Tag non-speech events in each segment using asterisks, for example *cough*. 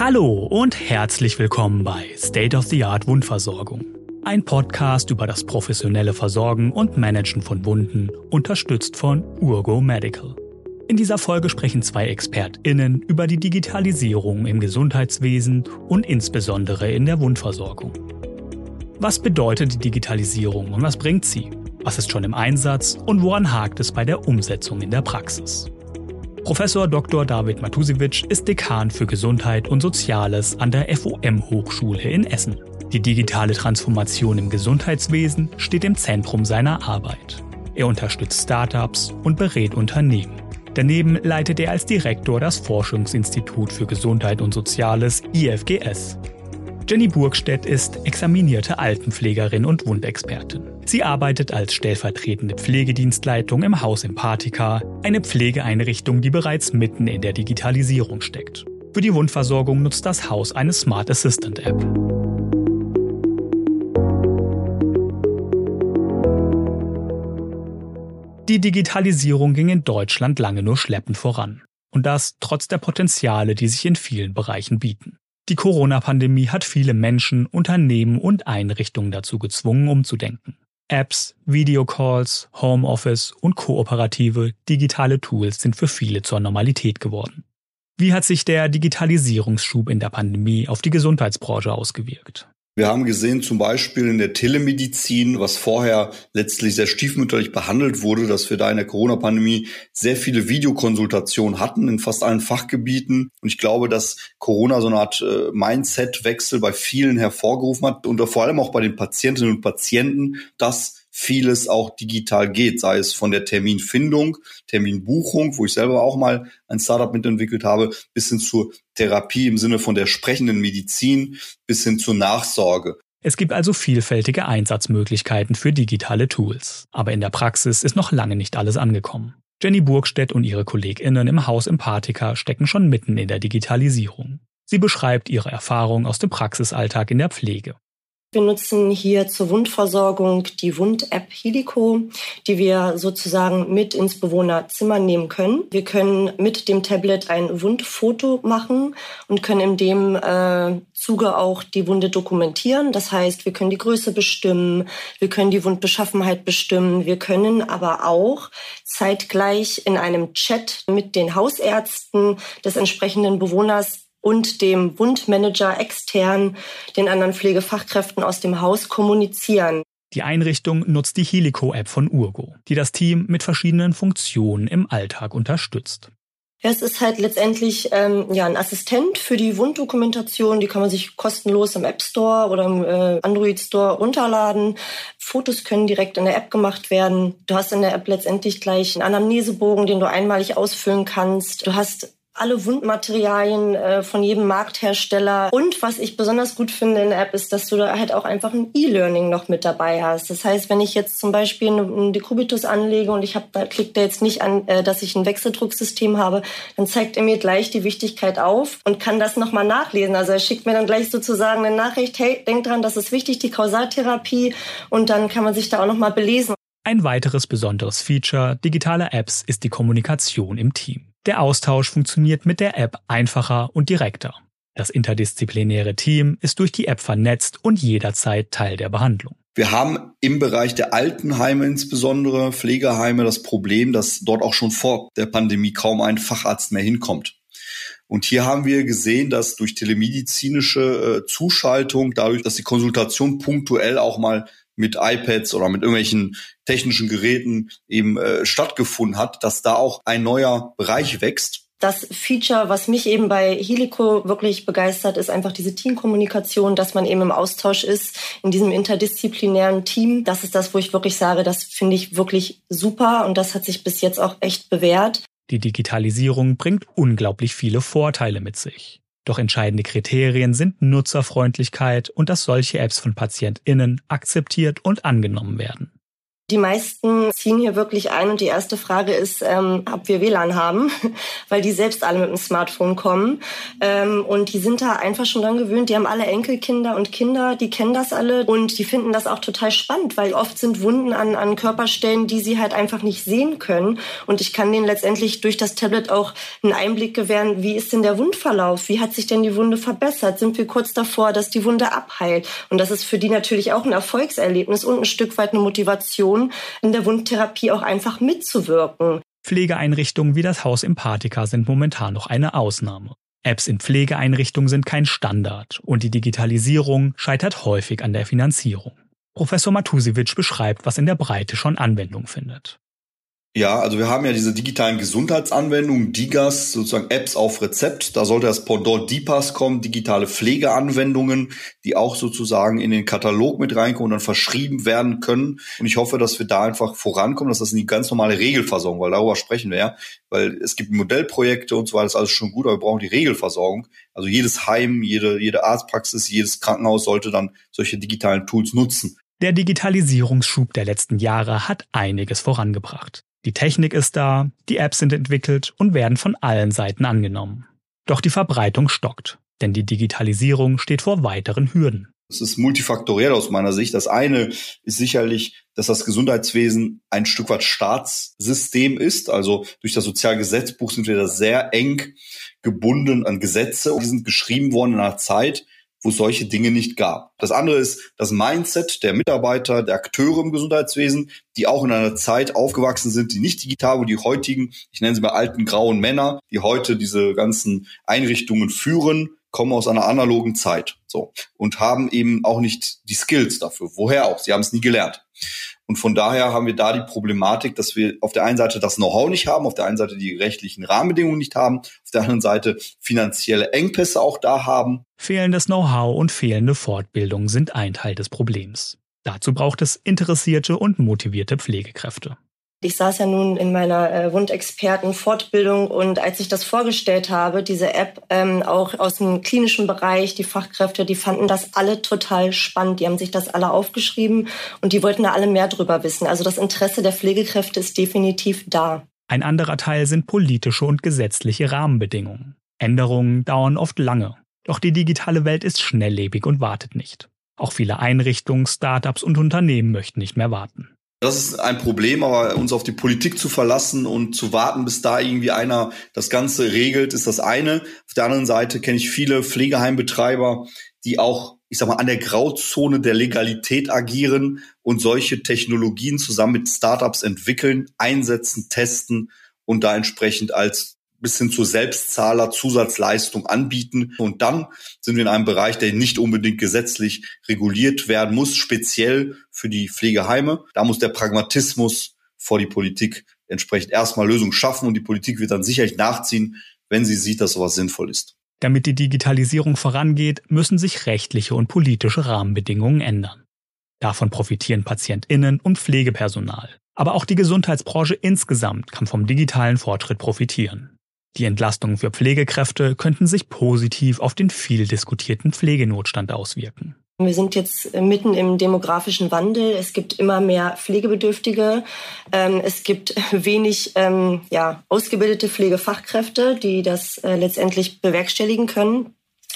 Hallo und herzlich willkommen bei State of the Art Wundversorgung. Ein Podcast über das professionelle Versorgen und Managen von Wunden, unterstützt von Urgo Medical. In dieser Folge sprechen zwei ExpertInnen über die Digitalisierung im Gesundheitswesen und insbesondere in der Wundversorgung. Was bedeutet die Digitalisierung und was bringt sie? Was ist schon im Einsatz und woran hakt es bei der Umsetzung in der Praxis? Professor Dr. David Matusiewicz ist Dekan für Gesundheit und Soziales an der FOM Hochschule in Essen. Die digitale Transformation im Gesundheitswesen steht im Zentrum seiner Arbeit. Er unterstützt Startups und berät Unternehmen. Daneben leitet er als Direktor das Forschungsinstitut für Gesundheit und Soziales IFGS. Jenny Burgstedt ist examinierte Altenpflegerin und Wundexpertin. Sie arbeitet als stellvertretende Pflegedienstleitung im Haus Empathika, eine Pflegeeinrichtung, die bereits mitten in der Digitalisierung steckt. Für die Wundversorgung nutzt das Haus eine Smart Assistant App. Die Digitalisierung ging in Deutschland lange nur schleppend voran. Und das trotz der Potenziale, die sich in vielen Bereichen bieten. Die Corona-Pandemie hat viele Menschen, Unternehmen und Einrichtungen dazu gezwungen, umzudenken. Apps, Videocalls, Homeoffice und kooperative digitale Tools sind für viele zur Normalität geworden. Wie hat sich der Digitalisierungsschub in der Pandemie auf die Gesundheitsbranche ausgewirkt? Wir haben gesehen, zum Beispiel in der Telemedizin, was vorher letztlich sehr stiefmütterlich behandelt wurde, dass wir da in der Corona-Pandemie sehr viele Videokonsultationen hatten in fast allen Fachgebieten. Und ich glaube, dass Corona so eine Art äh, Mindset-Wechsel bei vielen hervorgerufen hat und vor allem auch bei den Patientinnen und Patienten, dass vieles auch digital geht, sei es von der Terminfindung, Terminbuchung, wo ich selber auch mal ein Startup mitentwickelt habe, bis hin zur Therapie im Sinne von der sprechenden Medizin, bis hin zur Nachsorge. Es gibt also vielfältige Einsatzmöglichkeiten für digitale Tools. Aber in der Praxis ist noch lange nicht alles angekommen. Jenny Burgstedt und ihre KollegInnen im Haus Empathika stecken schon mitten in der Digitalisierung. Sie beschreibt ihre Erfahrung aus dem Praxisalltag in der Pflege. Wir nutzen hier zur Wundversorgung die Wund-App Helico, die wir sozusagen mit ins Bewohnerzimmer nehmen können. Wir können mit dem Tablet ein Wundfoto machen und können in dem äh, Zuge auch die Wunde dokumentieren. Das heißt, wir können die Größe bestimmen, wir können die Wundbeschaffenheit bestimmen, wir können aber auch zeitgleich in einem Chat mit den Hausärzten des entsprechenden Bewohners und dem Wundmanager extern, den anderen Pflegefachkräften aus dem Haus kommunizieren. Die Einrichtung nutzt die Helico-App von Urgo, die das Team mit verschiedenen Funktionen im Alltag unterstützt. Es ist halt letztendlich ähm, ja ein Assistent für die Wunddokumentation. Die kann man sich kostenlos im App Store oder im äh, Android Store runterladen. Fotos können direkt in der App gemacht werden. Du hast in der App letztendlich gleich einen Anamnesebogen, den du einmalig ausfüllen kannst. Du hast alle Wundmaterialien äh, von jedem Markthersteller. Und was ich besonders gut finde in der App ist, dass du da halt auch einfach ein E-Learning noch mit dabei hast. Das heißt, wenn ich jetzt zum Beispiel einen Dekubitus anlege und ich habe da klickt er jetzt nicht an, äh, dass ich ein Wechseldrucksystem habe, dann zeigt er mir gleich die Wichtigkeit auf und kann das nochmal nachlesen. Also er schickt mir dann gleich sozusagen eine Nachricht, hey, denk dran, das ist wichtig, die Kausaltherapie. Und dann kann man sich da auch nochmal belesen. Ein weiteres besonderes Feature digitaler Apps ist die Kommunikation im Team. Der Austausch funktioniert mit der App einfacher und direkter. Das interdisziplinäre Team ist durch die App vernetzt und jederzeit Teil der Behandlung. Wir haben im Bereich der Altenheime insbesondere, Pflegeheime, das Problem, dass dort auch schon vor der Pandemie kaum ein Facharzt mehr hinkommt. Und hier haben wir gesehen, dass durch telemedizinische äh, Zuschaltung, dadurch, dass die Konsultation punktuell auch mal mit iPads oder mit irgendwelchen technischen Geräten eben äh, stattgefunden hat, dass da auch ein neuer Bereich wächst. Das Feature, was mich eben bei Helico wirklich begeistert, ist einfach diese Teamkommunikation, dass man eben im Austausch ist in diesem interdisziplinären Team. Das ist das, wo ich wirklich sage, das finde ich wirklich super und das hat sich bis jetzt auch echt bewährt. Die Digitalisierung bringt unglaublich viele Vorteile mit sich. Doch entscheidende Kriterien sind Nutzerfreundlichkeit und dass solche Apps von PatientInnen akzeptiert und angenommen werden. Die meisten ziehen hier wirklich ein und die erste Frage ist, ähm, ob wir WLAN haben, *laughs* weil die selbst alle mit dem Smartphone kommen. Ähm, und die sind da einfach schon dran gewöhnt. Die haben alle Enkelkinder und Kinder, die kennen das alle und die finden das auch total spannend, weil oft sind Wunden an, an Körperstellen, die sie halt einfach nicht sehen können. Und ich kann denen letztendlich durch das Tablet auch einen Einblick gewähren, wie ist denn der Wundverlauf? Wie hat sich denn die Wunde verbessert? Sind wir kurz davor, dass die Wunde abheilt? Und das ist für die natürlich auch ein Erfolgserlebnis und ein Stück weit eine Motivation, Motivation, in der Wundtherapie auch einfach mitzuwirken. Pflegeeinrichtungen wie das Haus Empathika sind momentan noch eine Ausnahme. Apps in Pflegeeinrichtungen sind kein Standard und die Digitalisierung scheitert häufig an der Finanzierung. Professor Matusiewicz beschreibt, was in der Breite schon Anwendung findet. Ja, also wir haben ja diese digitalen Gesundheitsanwendungen, DIGAS, sozusagen Apps auf Rezept. Da sollte das Pendant DIPAS kommen, digitale Pflegeanwendungen, die auch sozusagen in den Katalog mit reinkommen und dann verschrieben werden können. Und ich hoffe, dass wir da einfach vorankommen, dass das in die ganz normale Regelversorgung, weil darüber sprechen wir ja, weil es gibt Modellprojekte und so weiter, das ist alles schon gut, aber wir brauchen die Regelversorgung. Also jedes Heim, jede, jede Arztpraxis, jedes Krankenhaus sollte dann solche digitalen Tools nutzen. Der Digitalisierungsschub der letzten Jahre hat einiges vorangebracht. Die Technik ist da, die Apps sind entwickelt und werden von allen Seiten angenommen. Doch die Verbreitung stockt, denn die Digitalisierung steht vor weiteren Hürden. Es ist multifaktoriell aus meiner Sicht. Das eine ist sicherlich, dass das Gesundheitswesen ein Stück weit Staatssystem ist. Also durch das Sozialgesetzbuch sind wir da sehr eng gebunden an Gesetze. Die sind geschrieben worden in einer Zeit, wo es solche Dinge nicht gab. Das andere ist das Mindset der Mitarbeiter, der Akteure im Gesundheitswesen, die auch in einer Zeit aufgewachsen sind, die nicht digital, wo die heutigen, ich nenne sie mal alten grauen Männer, die heute diese ganzen Einrichtungen führen, kommen aus einer analogen Zeit, so und haben eben auch nicht die Skills dafür. Woher auch? Sie haben es nie gelernt. Und von daher haben wir da die Problematik, dass wir auf der einen Seite das Know-how nicht haben, auf der einen Seite die rechtlichen Rahmenbedingungen nicht haben, auf der anderen Seite finanzielle Engpässe auch da haben. Fehlendes Know-how und fehlende Fortbildung sind ein Teil des Problems. Dazu braucht es interessierte und motivierte Pflegekräfte. Ich saß ja nun in meiner äh, Wundexperten-Fortbildung und als ich das vorgestellt habe, diese App, ähm, auch aus dem klinischen Bereich, die Fachkräfte, die fanden das alle total spannend. Die haben sich das alle aufgeschrieben und die wollten da alle mehr drüber wissen. Also das Interesse der Pflegekräfte ist definitiv da. Ein anderer Teil sind politische und gesetzliche Rahmenbedingungen. Änderungen dauern oft lange. Doch die digitale Welt ist schnelllebig und wartet nicht. Auch viele Einrichtungen, Startups und Unternehmen möchten nicht mehr warten. Das ist ein Problem, aber uns auf die Politik zu verlassen und zu warten, bis da irgendwie einer das Ganze regelt, ist das eine. Auf der anderen Seite kenne ich viele Pflegeheimbetreiber, die auch, ich sag mal, an der Grauzone der Legalität agieren und solche Technologien zusammen mit Startups entwickeln, einsetzen, testen und da entsprechend als bis hin zur Selbstzahler Zusatzleistung anbieten. Und dann sind wir in einem Bereich, der nicht unbedingt gesetzlich reguliert werden muss, speziell für die Pflegeheime. Da muss der Pragmatismus vor die Politik entsprechend erstmal Lösungen schaffen und die Politik wird dann sicherlich nachziehen, wenn sie sieht, dass sowas sinnvoll ist. Damit die Digitalisierung vorangeht, müssen sich rechtliche und politische Rahmenbedingungen ändern. Davon profitieren Patientinnen und Pflegepersonal. Aber auch die Gesundheitsbranche insgesamt kann vom digitalen Fortschritt profitieren. Die Entlastungen für Pflegekräfte könnten sich positiv auf den viel diskutierten Pflegenotstand auswirken. Wir sind jetzt mitten im demografischen Wandel. Es gibt immer mehr Pflegebedürftige. Ähm, es gibt *laughs* wenig ähm, ja, ausgebildete Pflegefachkräfte, die das äh, letztendlich bewerkstelligen können.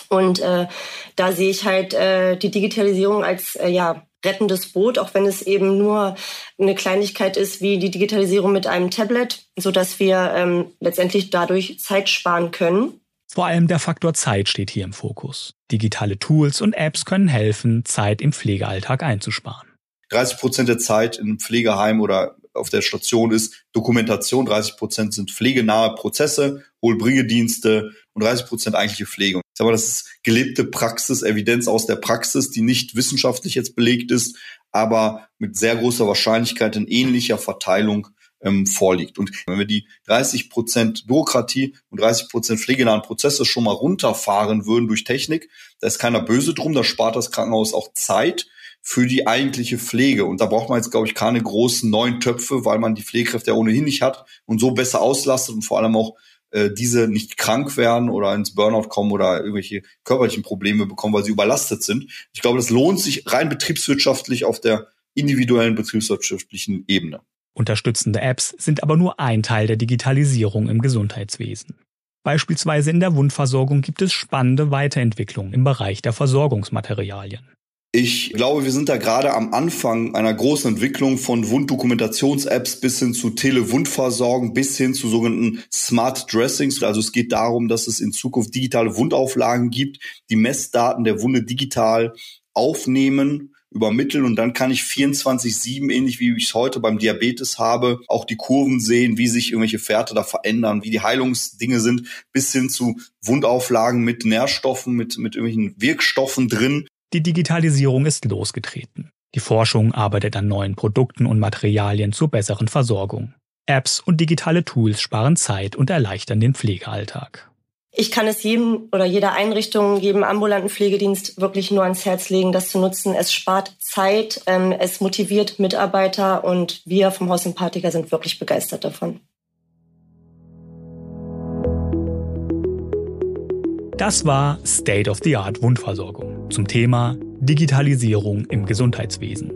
Und äh, da sehe ich halt äh, die Digitalisierung als ja, rettendes Boot, auch wenn es eben nur eine Kleinigkeit ist wie die Digitalisierung mit einem Tablet, so dass wir ähm, letztendlich dadurch Zeit sparen können. Vor allem der Faktor Zeit steht hier im Fokus. Digitale Tools und Apps können helfen, Zeit im Pflegealltag einzusparen. 30 Prozent der Zeit im Pflegeheim oder auf der Station ist Dokumentation, 30 Prozent sind pflegenahe Prozesse, Hohlbringedienste und 30 Prozent eigentliche Pflege. Ich sage mal, das ist gelebte Praxis, Evidenz aus der Praxis, die nicht wissenschaftlich jetzt belegt ist, aber mit sehr großer Wahrscheinlichkeit in ähnlicher Verteilung ähm, vorliegt. Und wenn wir die 30 Prozent Bürokratie und 30 Prozent pflegenahen Prozesse schon mal runterfahren würden durch Technik, da ist keiner böse drum, da spart das Krankenhaus auch Zeit für die eigentliche Pflege. Und da braucht man jetzt, glaube ich, keine großen neuen Töpfe, weil man die Pflegekräfte ja ohnehin nicht hat und so besser auslastet und vor allem auch äh, diese nicht krank werden oder ins Burnout kommen oder irgendwelche körperlichen Probleme bekommen, weil sie überlastet sind. Ich glaube, das lohnt sich rein betriebswirtschaftlich auf der individuellen betriebswirtschaftlichen Ebene. Unterstützende Apps sind aber nur ein Teil der Digitalisierung im Gesundheitswesen. Beispielsweise in der Wundversorgung gibt es spannende Weiterentwicklungen im Bereich der Versorgungsmaterialien. Ich glaube, wir sind da gerade am Anfang einer großen Entwicklung von Wunddokumentations-Apps bis hin zu Telewundversorgung, bis hin zu sogenannten Smart Dressings. Also es geht darum, dass es in Zukunft digitale Wundauflagen gibt, die Messdaten der Wunde digital aufnehmen übermitteln und dann kann ich 24-7, ähnlich wie ich es heute beim Diabetes habe, auch die Kurven sehen, wie sich irgendwelche Fährte da verändern, wie die Heilungsdinge sind, bis hin zu Wundauflagen mit Nährstoffen, mit, mit irgendwelchen Wirkstoffen drin. Die Digitalisierung ist losgetreten. Die Forschung arbeitet an neuen Produkten und Materialien zur besseren Versorgung. Apps und digitale Tools sparen Zeit und erleichtern den Pflegealltag. Ich kann es jedem oder jeder Einrichtung, jedem ambulanten Pflegedienst wirklich nur ans Herz legen, das zu nutzen. Es spart Zeit, ähm, es motiviert Mitarbeiter und wir vom Haus Sympathiker sind wirklich begeistert davon. Das war State of the Art Wundversorgung zum Thema Digitalisierung im Gesundheitswesen.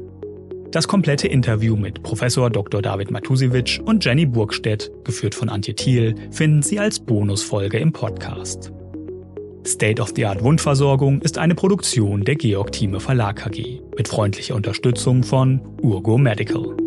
Das komplette Interview mit Professor Dr. David Matusiewicz und Jenny Burgstedt, geführt von Antje Thiel, finden Sie als Bonusfolge im Podcast. State of the Art Wundversorgung ist eine Produktion der Georg Thieme Verlag KG mit freundlicher Unterstützung von Urgo Medical.